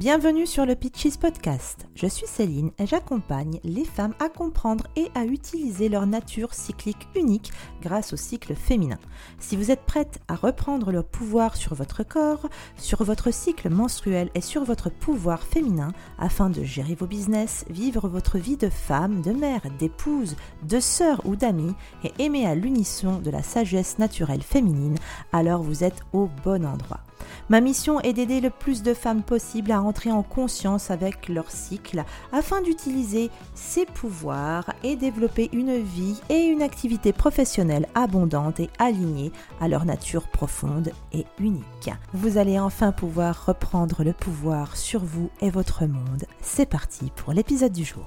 Bienvenue sur le Pitches Podcast. Je suis Céline et j'accompagne les femmes à comprendre et à utiliser leur nature cyclique unique grâce au cycle féminin. Si vous êtes prête à reprendre le pouvoir sur votre corps, sur votre cycle menstruel et sur votre pouvoir féminin afin de gérer vos business, vivre votre vie de femme, de mère, d'épouse, de sœur ou d'amie et aimer à l'unisson de la sagesse naturelle féminine, alors vous êtes au bon endroit. Ma mission est d'aider le plus de femmes possible à en conscience avec leur cycle afin d'utiliser ses pouvoirs et développer une vie et une activité professionnelle abondante et alignée à leur nature profonde et unique. Vous allez enfin pouvoir reprendre le pouvoir sur vous et votre monde. C'est parti pour l'épisode du jour.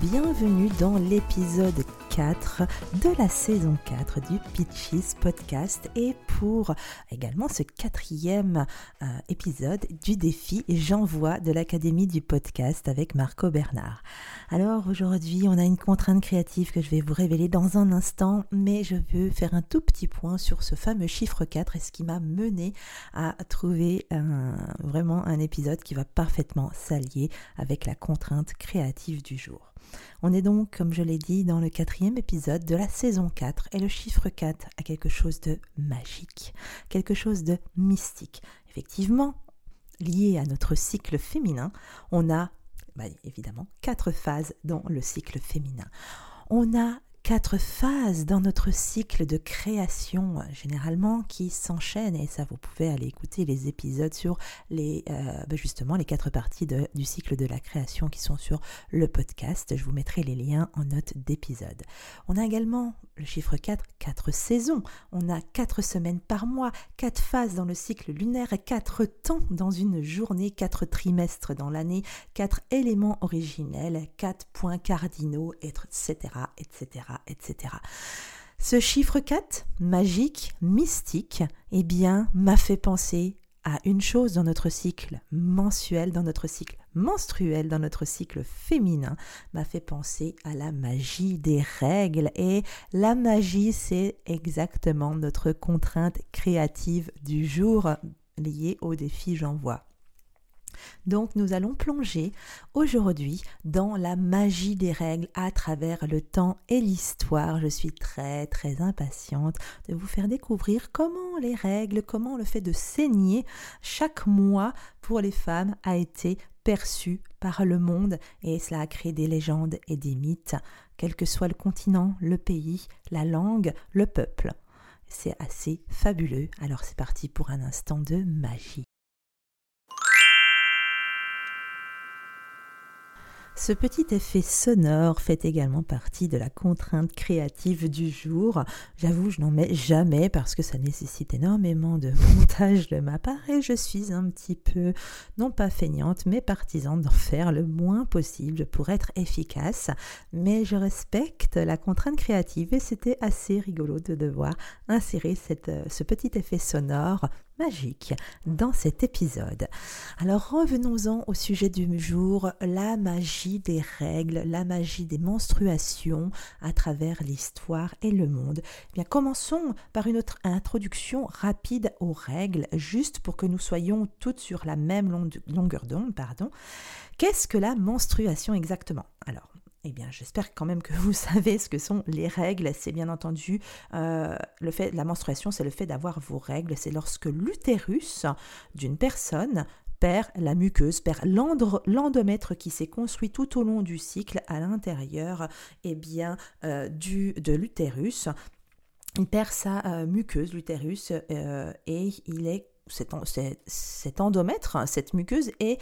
Bienvenue dans l'épisode de la saison 4 du Pitches Podcast et pour également ce quatrième euh, épisode du défi J'envoie de l'Académie du podcast avec Marco Bernard. Alors aujourd'hui on a une contrainte créative que je vais vous révéler dans un instant mais je veux faire un tout petit point sur ce fameux chiffre 4 et ce qui m'a mené à trouver vraiment un épisode qui va parfaitement s'allier avec la contrainte créative du jour. On est donc, comme je l'ai dit, dans le quatrième épisode de la saison 4 et le chiffre 4 a quelque chose de magique, quelque chose de mystique. Effectivement, lié à notre cycle féminin, on a bah, évidemment quatre phases dans le cycle féminin. On a quatre phases dans notre cycle de création généralement qui s'enchaînent et ça vous pouvez aller écouter les épisodes sur les euh, bah, justement les quatre parties du cycle de la création qui sont sur le podcast. Je vous mettrai les liens en note d'épisode. On a également le chiffre 4, 4 saisons. On a 4 semaines par mois, 4 phases dans le cycle lunaire, 4 temps dans une journée, 4 trimestres dans l'année, 4 éléments originels, 4 points cardinaux, etc., etc., etc. Ce chiffre 4, magique, mystique, eh bien, m'a fait penser une chose dans notre cycle mensuel, dans notre cycle menstruel, dans notre cycle féminin, m'a fait penser à la magie des règles. Et la magie, c'est exactement notre contrainte créative du jour liée au défi J'envoie. Donc nous allons plonger aujourd'hui dans la magie des règles à travers le temps et l'histoire. Je suis très très impatiente de vous faire découvrir comment les règles, comment le fait de saigner chaque mois pour les femmes a été perçu par le monde et cela a créé des légendes et des mythes, quel que soit le continent, le pays, la langue, le peuple. C'est assez fabuleux. Alors c'est parti pour un instant de magie. Ce petit effet sonore fait également partie de la contrainte créative du jour. J'avoue, je n'en mets jamais parce que ça nécessite énormément de montage de ma part et je suis un petit peu, non pas feignante, mais partisane d'en faire le moins possible pour être efficace. Mais je respecte la contrainte créative et c'était assez rigolo de devoir insérer cette, ce petit effet sonore dans cet épisode. Alors revenons-en au sujet du jour, la magie des règles, la magie des menstruations à travers l'histoire et le monde. Eh bien commençons par une autre introduction rapide aux règles, juste pour que nous soyons toutes sur la même longueur d'onde, pardon. Qu'est-ce que la menstruation exactement? Alors, eh bien, j'espère quand même que vous savez ce que sont les règles. C'est bien entendu euh, le fait, la menstruation, c'est le fait d'avoir vos règles. C'est lorsque l'utérus d'une personne perd la muqueuse, perd l'endomètre qui s'est construit tout au long du cycle à l'intérieur eh euh, du, de l'utérus. Il perd sa euh, muqueuse, l'utérus, et il est cet, cet, endomètre, cette muqueuse est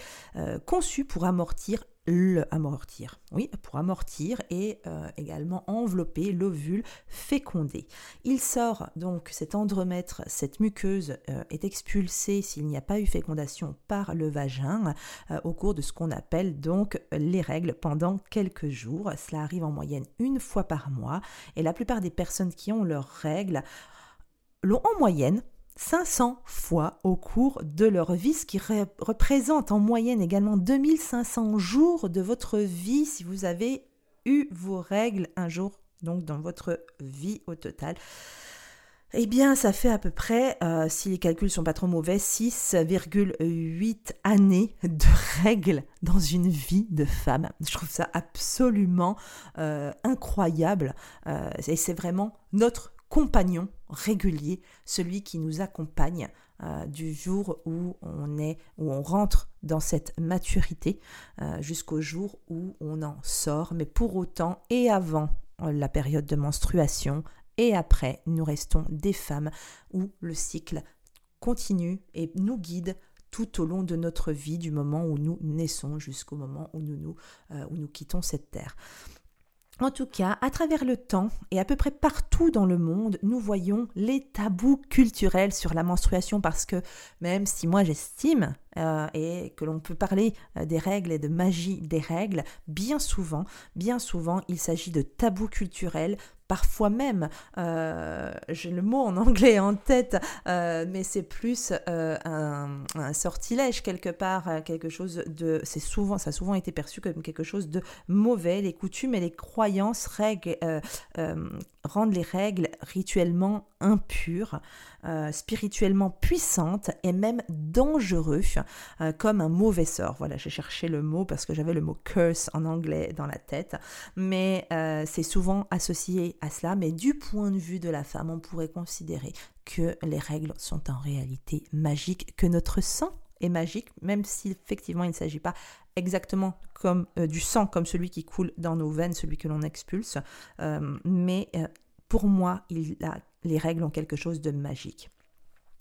conçue pour amortir le amortir. Oui, pour amortir et euh, également envelopper l'ovule fécondé. Il sort donc cet andromètre, cette muqueuse euh, est expulsée s'il n'y a pas eu fécondation par le vagin euh, au cours de ce qu'on appelle donc les règles pendant quelques jours. Cela arrive en moyenne une fois par mois et la plupart des personnes qui ont leurs règles l'ont en moyenne 500 fois au cours de leur vie, ce qui représente en moyenne également 2500 jours de votre vie si vous avez eu vos règles un jour, donc dans votre vie au total. eh bien, ça fait à peu près, euh, si les calculs sont pas trop mauvais, 6,8 années de règles dans une vie de femme. Je trouve ça absolument euh, incroyable. Euh, et c'est vraiment notre compagnon régulier, celui qui nous accompagne du jour où on est, où on rentre dans cette maturité, jusqu'au jour où on en sort. Mais pour autant, et avant la période de menstruation, et après, nous restons des femmes où le cycle continue et nous guide tout au long de notre vie, du moment où nous naissons jusqu'au moment où nous, nous, euh, où nous quittons cette terre. En tout cas, à travers le temps et à peu près partout dans le monde, nous voyons les tabous culturels sur la menstruation parce que même si moi j'estime euh, et que l'on peut parler euh, des règles et de magie des règles, bien souvent, bien souvent, il s'agit de tabous culturels parfois même, euh, j'ai le mot en anglais en tête, euh, mais c'est plus euh, un, sortilège quelque part, quelque chose de, c'est souvent, ça a souvent été perçu comme quelque chose de mauvais. Les coutumes et les croyances règles, rendent les règles rituellement impures, spirituellement puissantes et même dangereux, comme un mauvais sort. Voilà, j'ai cherché le mot parce que j'avais le mot curse en anglais dans la tête, mais c'est souvent associé à cela, mais du point de vue de la femme, on pourrait considérer que les règles sont en réalité magiques, que notre sang est magique, même si effectivement il ne s'agit pas exactement comme euh, du sang, comme celui qui coule dans nos veines, celui que l'on expulse, euh, mais euh, pour moi, les règles ont quelque chose de magique.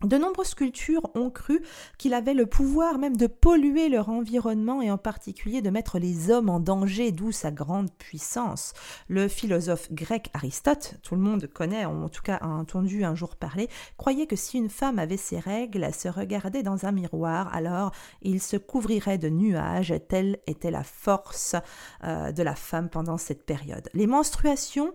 De nombreuses cultures ont cru qu'il avait le pouvoir même de polluer leur environnement et en particulier de mettre les hommes en danger, d'où sa grande puissance. Le philosophe grec Aristote, tout le monde connaît, en tout cas a entendu un jour parler, croyait que si une femme avait ses règles, elle se regardait dans un miroir, alors il se couvrirait de nuages, telle était la force euh, de la femme pendant cette période. Les menstruations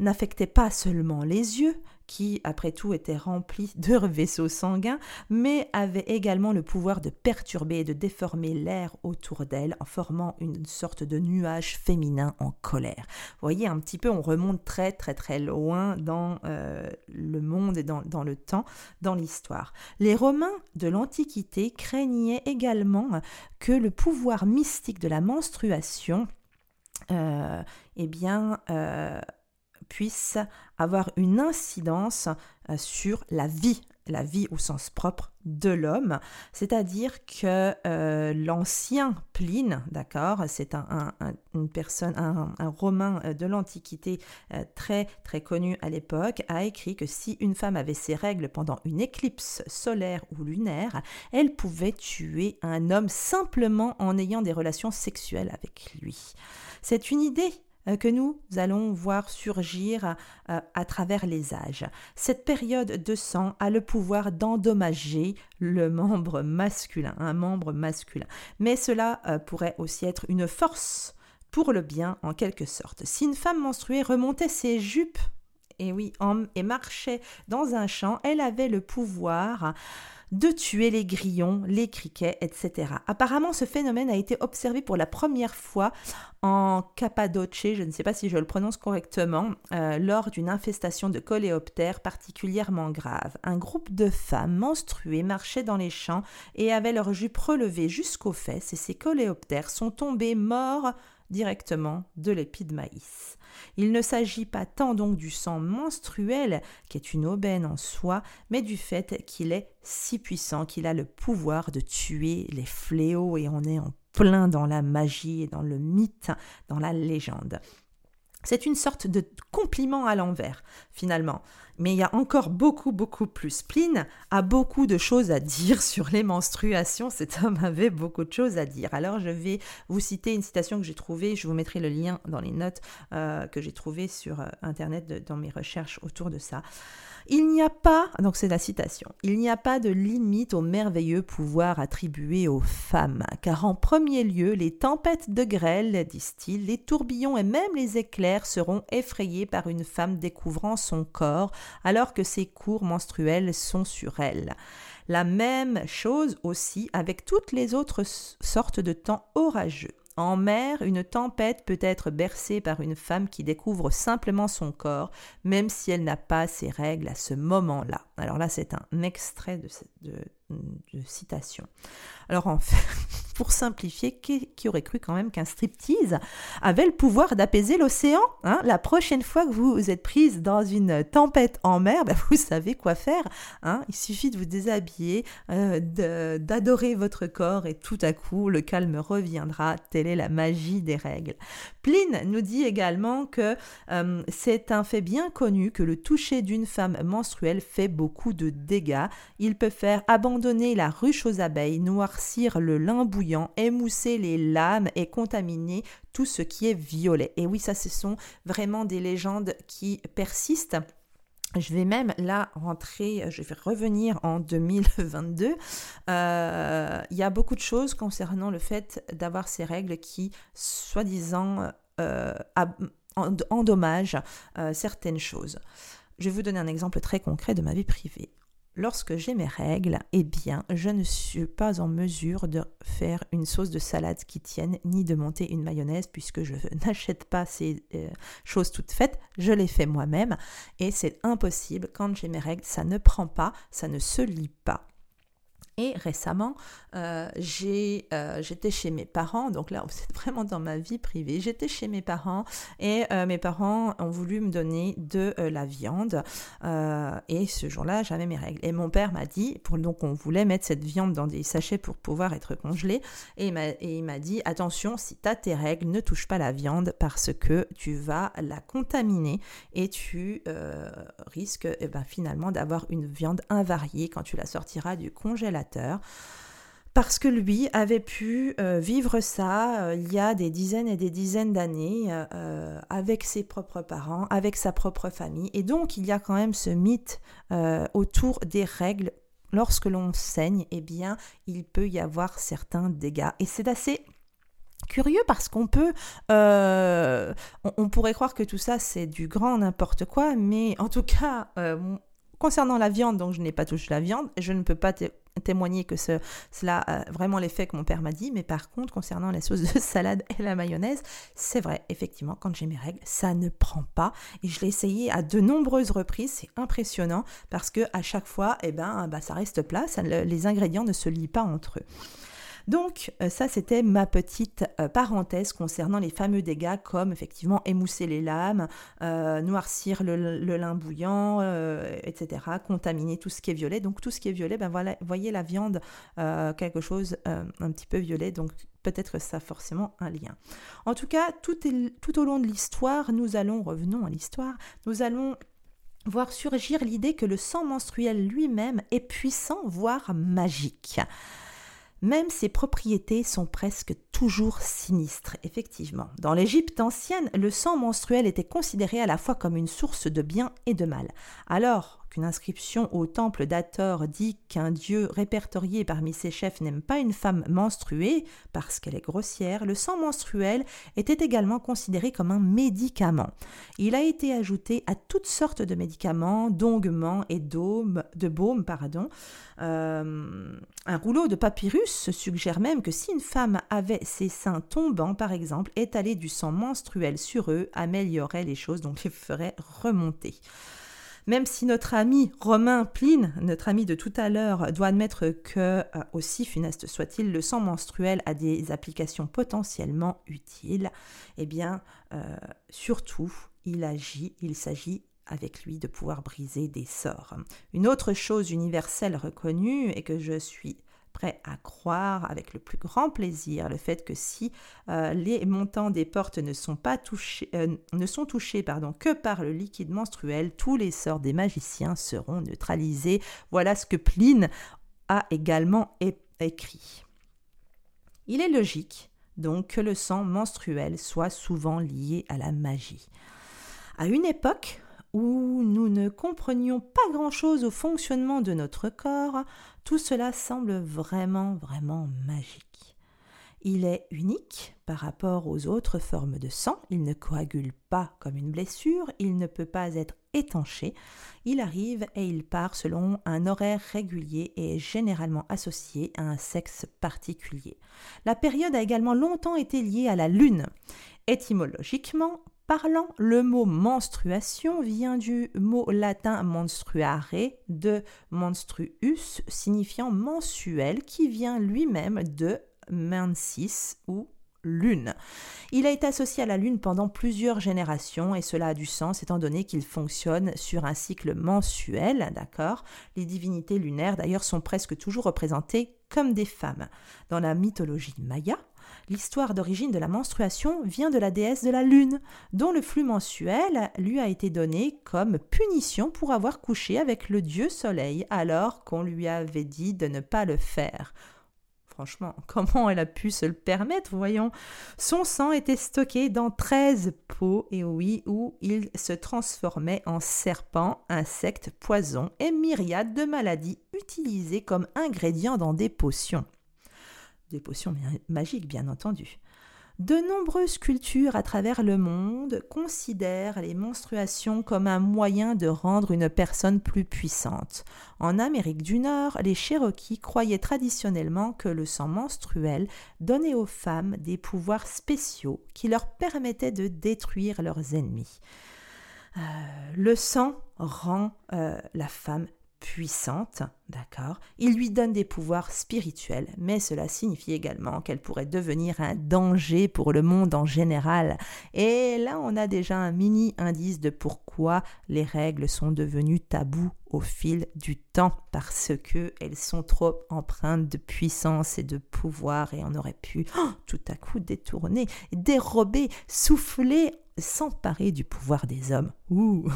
n'affectaient pas seulement les yeux, qui, après tout, était rempli de vaisseaux sanguins, mais avait également le pouvoir de perturber et de déformer l'air autour d'elle en formant une sorte de nuage féminin en colère. Vous voyez, un petit peu, on remonte très très très loin dans euh, le monde et dans, le temps, dans l'histoire. Les Romains de l'Antiquité craignaient également que le pouvoir mystique de la menstruation euh, eh bien, euh, puisse avoir une incidence euh, sur la vie, la vie au sens propre de l'homme. C'est-à-dire que euh, l'ancien Pline, d'accord, c'est un, une personne, un, romain euh, de l'Antiquité très très connu à l'époque, a écrit que si une femme avait ses règles pendant une éclipse solaire ou lunaire, elle pouvait tuer un homme simplement en ayant des relations sexuelles avec lui. C'est une idée que nous allons voir surgir euh, à travers les âges. Cette période de sang a le pouvoir d'endommager le membre masculin, un membre masculin. Mais cela euh, pourrait aussi être une force pour le bien en quelque sorte. Si une femme menstruée remontait ses jupes et oui, et marchait dans un champ, elle avait le pouvoir de tuer les grillons, les criquets, etc. Apparemment, ce phénomène a été observé pour la première fois en Cappadoce, je ne sais pas si je le prononce correctement, euh, lors d'une infestation de coléoptères particulièrement grave. Un groupe de femmes menstruées marchait dans les champs et avaient leurs jupes relevées jusqu'aux fesses et ces coléoptères sont tombés morts directement de l'épi de maïs. Il ne s'agit pas tant donc du sang menstruel, qui est une aubaine en soi, mais du fait qu'il est si puissant qu'il a le pouvoir de tuer les fléaux et on est en plein dans la magie et dans le mythe, dans la légende. C'est une sorte de compliment à l'envers, finalement. Mais il y a encore beaucoup, beaucoup plus. Pline a beaucoup de choses à dire sur les menstruations. Cet homme avait beaucoup de choses à dire. Alors, je vais vous citer une citation que j'ai trouvée. Je vous mettrai le lien dans les notes euh, que j'ai trouvées sur euh, Internet dans mes recherches autour de ça. Il n'y a pas, donc c'est la citation, il n'y a pas de limite au merveilleux pouvoir attribué aux femmes, car en premier lieu, les tempêtes de grêle, disent-ils, les tourbillons et même les éclairs seront effrayés par une femme découvrant son corps, alors que ses cours menstruels sont sur elle. La même chose aussi avec toutes les autres sortes de temps orageux. En mer, une tempête peut être bercée par une femme qui découvre simplement son corps, même si elle n'a pas ses règles à ce moment-là. Alors là, c'est un extrait de, citation. Alors en fait, pour simplifier, qui, aurait cru quand même qu'un striptease avait le pouvoir d'apaiser l'océan hein La prochaine fois que vous êtes prise dans une tempête en mer, ben, vous savez quoi faire. Hein Il suffit de vous déshabiller, euh, d'adorer votre corps et tout à coup le calme reviendra. Telle est la magie des règles. Pline nous dit également que euh, c'est un fait bien connu que le toucher d'une femme menstruelle fait beaucoup de dégâts. Il peut faire abandonner la ruche aux abeilles, noircir le lin bouillant, émousser les lames et contaminer tout ce qui est violet. Et oui, ça, ce sont vraiment des légendes qui persistent. Je vais même là rentrer, je vais revenir en 2022. Euh, il y a beaucoup de choses concernant le fait d'avoir ces règles qui, soi-disant, euh, endommagent euh, certaines choses. Je vais vous donner un exemple très concret de ma vie privée. Lorsque j'ai mes règles, eh bien, je ne suis pas en mesure de faire une sauce de salade qui tienne, ni de monter une mayonnaise, puisque je n'achète pas ces euh, choses toutes faites, je les fais moi-même, et c'est impossible, quand j'ai mes règles, ça ne prend pas, ça ne se lit pas. Et récemment, euh, euh, j'étais chez mes parents, donc là, c'est vraiment dans ma vie privée. J'étais chez mes parents et euh, mes parents ont voulu me donner de la viande. et ce jour-là, j'avais mes règles. Et mon père m'a dit, pour, donc on voulait mettre cette viande dans des sachets pour pouvoir être congelée. Et il m'a dit, attention, si tu as tes règles, ne touche pas la viande parce que tu vas la contaminer et tu risques eh ben, finalement d'avoir une viande invariée quand tu la sortiras du congélateur parce que lui avait pu euh, vivre ça euh, il y a des dizaines et des dizaines d'années euh, avec ses propres parents, avec sa propre famille. Et donc il y a quand même ce mythe autour des règles. Lorsque l'on saigne, eh bien, il peut y avoir certains dégâts. Et c'est assez curieux parce qu'on peut, on, pourrait croire que tout ça c'est du grand n'importe quoi, mais en tout cas, concernant la viande, donc je n'ai pas touché la viande, je ne peux pas témoigner que ce, cela a vraiment l'effet que mon père m'a dit, mais par contre, concernant la sauce de salade et la mayonnaise, c'est vrai, effectivement, quand j'ai mes règles, ça ne prend pas. Et je l'ai essayé à de nombreuses reprises, c'est impressionnant, parce que à chaque fois, eh ben, bah, ça reste plat, les ingrédients ne se lient pas entre eux. Donc euh, ça, c'était ma petite euh, parenthèse concernant les fameux dégâts comme effectivement émousser les lames, euh, noircir le, lin bouillant, etc., contaminer tout ce qui est violet. Donc tout ce qui est violet, ben voyez la viande, quelque chose un petit peu violet, donc peut-être ça a forcément un lien. En tout cas, tout au long de l'histoire, nous allons, revenons à l'histoire, nous allons voir surgir l'idée que le sang menstruel lui-même est puissant, voire magique. Même ses propriétés sont presque toujours sinistres, effectivement. Dans l'Égypte ancienne, le sang menstruel était considéré à la fois comme une source de bien et de mal. Alors, qu'une inscription au temple d'Ator dit qu'un dieu répertorié parmi ses chefs n'aime pas une femme menstruée parce qu'elle est grossière, le sang menstruel était également considéré comme un médicament. Il a été ajouté à toutes sortes de médicaments, d'onguements et de baumes. Pardon. Euh, un rouleau de papyrus suggère même que si une femme avait ses seins tombants, par exemple, étaler du sang menstruel sur eux améliorerait les choses, donc les ferait remonter. Même si notre ami Romain Pline, notre ami de tout à l'heure, doit admettre que, euh, aussi funeste soit-il, le sang menstruel a des applications potentiellement utiles, eh bien, euh, surtout, il agit, il s'agit avec lui de pouvoir briser des sorts. Une autre chose universelle reconnue et que je suis prêt à croire avec le plus grand plaisir le fait que si euh, les montants des portes ne sont pas touchés, euh, que par le liquide menstruel, tous les sorts des magiciens seront neutralisés. Voilà ce que Pline a également écrit. Il est logique donc que le sang menstruel soit souvent lié à la magie. À une époque, où nous ne comprenions pas grand-chose au fonctionnement de notre corps, tout cela semble vraiment, vraiment magique. Il est unique par rapport aux autres formes de sang, il ne coagule pas comme une blessure, il ne peut pas être étanché, il arrive et il part selon un horaire régulier et est généralement associé à un sexe particulier. La période a également longtemps été liée à la lune. Étymologiquement, parlant, le mot menstruation vient du mot latin menstruare de menstruus signifiant mensuel qui vient lui-même de mensis ou lune. Il a été associé à la lune pendant plusieurs générations et cela a du sens étant donné qu'il fonctionne sur un cycle mensuel, d'accord? Les divinités lunaires d'ailleurs sont presque toujours représentées comme des femmes. Dans la mythologie maya, L'histoire d'origine de la menstruation vient de la déesse de la lune, dont le flux mensuel lui a été donné comme punition pour avoir couché avec le dieu soleil alors qu'on lui avait dit de ne pas le faire. Franchement, comment elle a pu se le permettre, voyons. Son sang était stocké dans 13 pots, et oui, où il se transformait en serpent, insectes, poisons et myriades de maladies utilisées comme ingrédients dans des potions des potions magiques bien entendu. De nombreuses cultures à travers le monde considèrent les menstruations comme un moyen de rendre une personne plus puissante. En Amérique du Nord, les Cherokees croyaient traditionnellement que le sang menstruel donnait aux femmes des pouvoirs spéciaux qui leur permettaient de détruire leurs ennemis. Euh, le sang rend euh, la femme puissante, d'accord Il lui donne des pouvoirs spirituels, mais cela signifie également qu'elle pourrait devenir un danger pour le monde en général. Et là, on a déjà un mini indice de pourquoi les règles sont devenues tabous au fil du temps, parce que elles sont trop empreintes de puissance et de pouvoir, et on aurait pu oh, tout à coup détourner, dérober, souffler, s'emparer du pouvoir des hommes. Ouh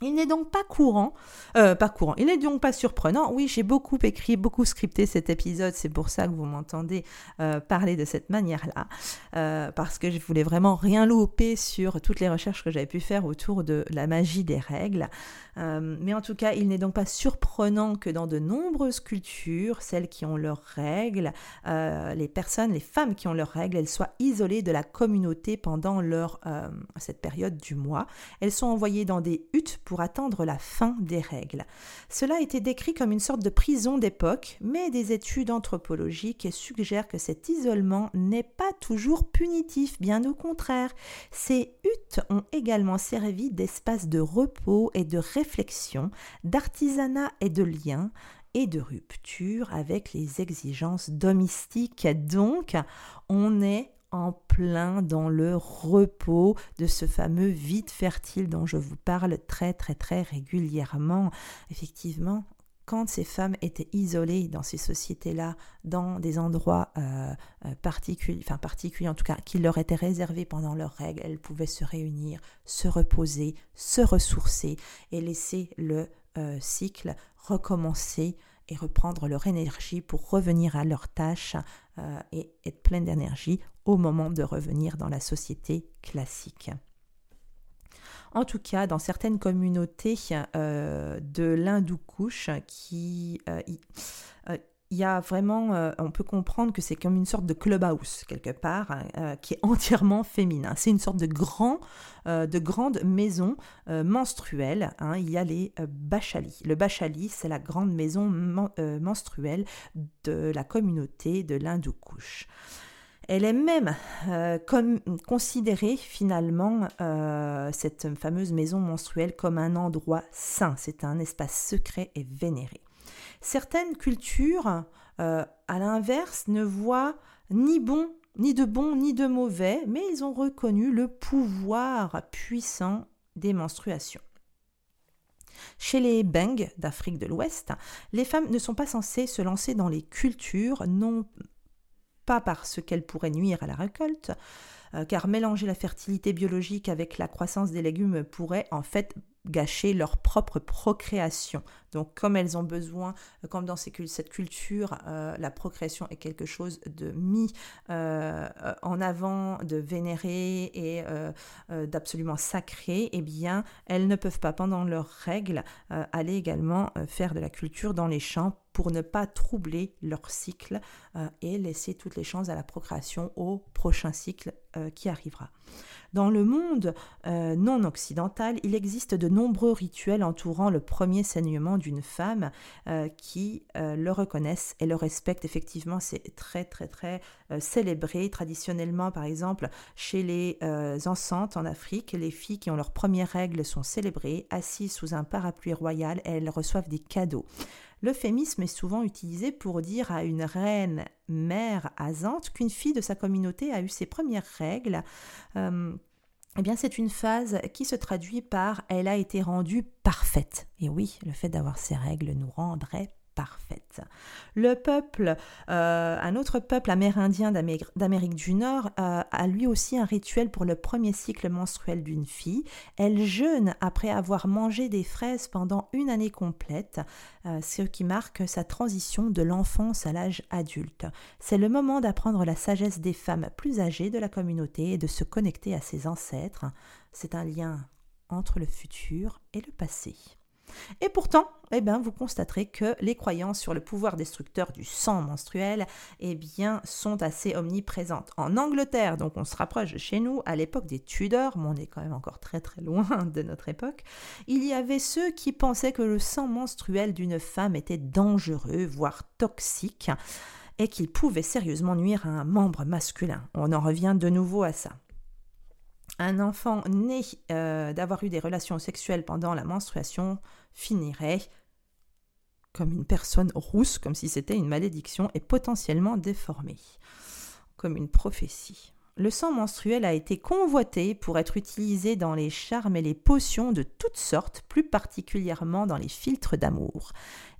il n'est donc pas courant, euh, pas courant, il n'est donc pas surprenant. Oui, j'ai beaucoup écrit, beaucoup scripté cet épisode, c'est pour ça que vous m'entendez euh, parler de cette manière-là, euh, parce que je voulais vraiment rien louper sur toutes les recherches que j'avais pu faire autour de la magie des règles. mais en tout cas, il n'est donc pas surprenant que dans de nombreuses cultures, celles qui ont leurs règles, les personnes, les femmes qui ont leurs règles, elles soient isolées de la communauté pendant leur, cette période du mois. Elles sont envoyées dans des huttes pour attendre la fin des règles. Cela a été décrit comme une sorte de prison d'époque, mais des études anthropologiques suggèrent que cet isolement n'est pas toujours punitif, bien au contraire. Ces huttes ont également servi d'espace de repos et de réflexion, d'artisanat et de lien, et de rupture avec les exigences domestiques. Donc, on est en plein dans le repos de ce fameux vide fertile dont je vous parle très très très régulièrement. Effectivement, quand ces femmes étaient isolées dans ces sociétés-là, dans des endroits euh, euh, particuliers, enfin particuliers en tout cas, qui leur étaient réservés pendant leurs règles, elles pouvaient se réunir, se reposer, se ressourcer et laisser le euh, cycle recommencer et reprendre leur énergie pour revenir à leurs tâches et être pleine d'énergie au moment de revenir dans la société classique. En tout cas, dans certaines communautés euh, de l'Hindoukouche, euh, euh, a vraiment, on peut comprendre que c'est comme une sorte de clubhouse quelque part, hein, qui est entièrement féminin. C'est une sorte de grand, de grande maison menstruelle. Hein. Il y a les bachalis. Le bachali, c'est la grande maison menstruelle de la communauté de l'Hindoukouche. Elle est même euh, comme, considérée finalement, euh, cette fameuse maison menstruelle, comme un endroit saint. C'est un espace secret et vénéré. Certaines cultures, euh, à l'inverse, ne voient ni bon, ni de bon, ni de mauvais, mais ils ont reconnu le pouvoir puissant des menstruations. Chez les Beng d'Afrique de l'Ouest, les femmes ne sont pas censées se lancer dans les cultures non pas parce qu'elle pourrait nuire à la récolte, euh, car mélanger la fertilité biologique avec la croissance des légumes pourrait en fait gâcher leur propre procréation. Donc comme elles ont besoin, euh, comme dans cette culture, euh, la procréation est quelque chose de mis en avant, de vénéré et d'absolument sacré, eh bien elles ne peuvent pas pendant leurs règles aller également faire de la culture dans les champs pour ne pas troubler leur cycle euh, et laisser toutes les chances à la procréation au prochain cycle euh, qui arrivera. Dans le monde euh, non occidental, il existe de nombreux rituels entourant le premier saignement d'une femme qui le reconnaissent et le respectent. Effectivement, c'est très très très célébré. Traditionnellement, par exemple, chez les enceintes en Afrique, les filles qui ont leurs premières règles sont célébrées, assises sous un parapluie royal elles reçoivent des cadeaux. L'euphémisme est souvent utilisé pour dire à une reine mère asante qu'une fille de sa communauté a eu ses premières règles. Euh, eh bien, c'est une phase qui se traduit par elle a été rendue parfaite. Et oui, le fait d'avoir ces règles nous rendrait Le peuple, euh, un autre peuple amérindien d'Amérique du Nord, euh, a lui aussi un rituel pour le premier cycle menstruel d'une fille. Elle jeûne après avoir mangé des fraises pendant une année complète, euh, ce qui marque sa transition de l'enfance à l'âge adulte. C'est le moment d'apprendre la sagesse des femmes plus âgées de la communauté et de se connecter à ses ancêtres. C'est un lien entre le futur et le passé. Et pourtant, eh bien, vous constaterez que les croyances sur le pouvoir destructeur du sang menstruel eh bien, sont assez omniprésentes. En Angleterre, donc on se rapproche de chez nous, à l'époque des Tudors, mais on est quand même encore très très loin de notre époque, il y avait ceux qui pensaient que le sang menstruel d'une femme était dangereux, voire toxique, et qu'il pouvait sérieusement nuire à un membre masculin. On en revient de nouveau à ça un enfant né euh, d'avoir eu des relations sexuelles pendant la menstruation finirait comme une personne rousse, comme si c'était une malédiction, et potentiellement déformé, comme une prophétie. Le sang menstruel a été convoité pour être utilisé dans les charmes et les potions de toutes sortes, plus particulièrement dans les filtres d'amour.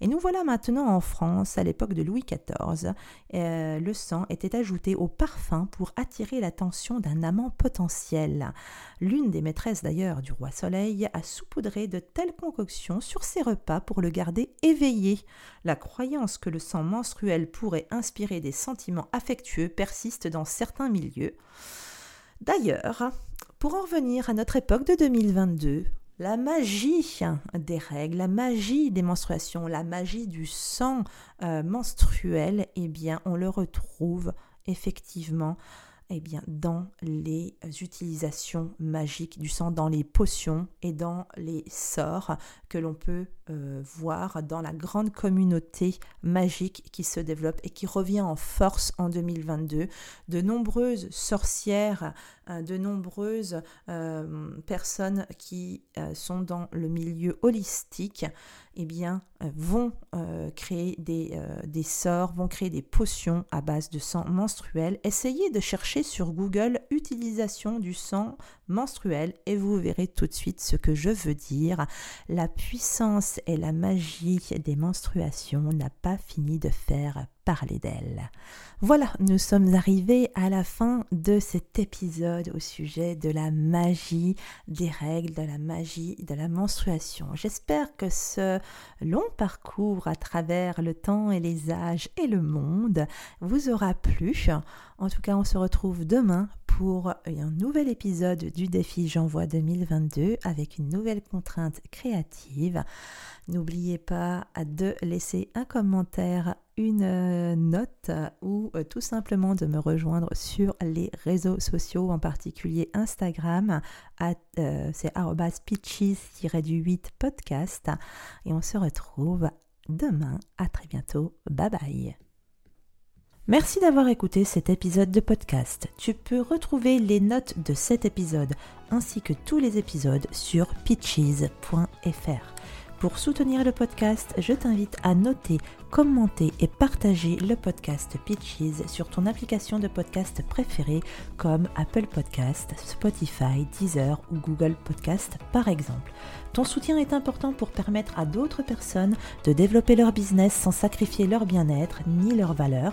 Et nous voilà maintenant en France, à l'époque de Louis XIV. Euh, le sang était ajouté au parfum pour attirer l'attention d'un amant potentiel. L'une des maîtresses d'ailleurs du roi Soleil a saupoudré de telles concoctions sur ses repas pour le garder éveillé. La croyance que le sang menstruel pourrait inspirer des sentiments affectueux persiste dans certains milieux. D'ailleurs, pour en revenir à notre époque de 2022, la magie des règles, la magie des menstruations, la magie du sang euh, menstruel, eh bien, on le retrouve effectivement eh bien, dans les utilisations magiques du sang, dans les potions et dans les sorts que l'on peut euh, voir dans la grande communauté magique qui se développe et qui revient en force en 2022. De nombreuses sorcières, euh, de nombreuses euh, personnes qui sont dans le milieu holistique, eh bien, vont créer des, des sorts, vont créer des potions à base de sang menstruel. Essayez de chercher sur Google utilisation du sang menstruel et vous verrez tout de suite ce que je veux dire. La puissance et la magie des menstruations n'a pas fini de faire parler d'elle. Voilà, nous sommes arrivés à la fin de cet épisode au sujet de la magie des règles, de la magie de la menstruation. J'espère que ce long parcours à travers le temps et les âges et le monde vous aura plu. En tout cas, on se retrouve demain pour un nouvel épisode du défi J'envoie 2022 avec une nouvelle contrainte créative. N'oubliez pas de laisser un commentaire, une euh, note ou euh, tout simplement de me rejoindre sur les réseaux sociaux, en particulier Instagram. Euh, c'est pitches-du-8 podcast. Et on se retrouve demain. À très bientôt. Bye bye. Merci d'avoir écouté cet épisode de podcast. Tu peux retrouver les notes de cet épisode ainsi que tous les épisodes sur pitches.fr. Pour soutenir le podcast, je t'invite à noter, commenter et partager le podcast Pitches sur ton application de podcast préférée comme Apple Podcast, Spotify, Deezer ou Google Podcast par exemple. Ton soutien est important pour permettre à d'autres personnes de développer leur business sans sacrifier leur bien-être ni leur valeur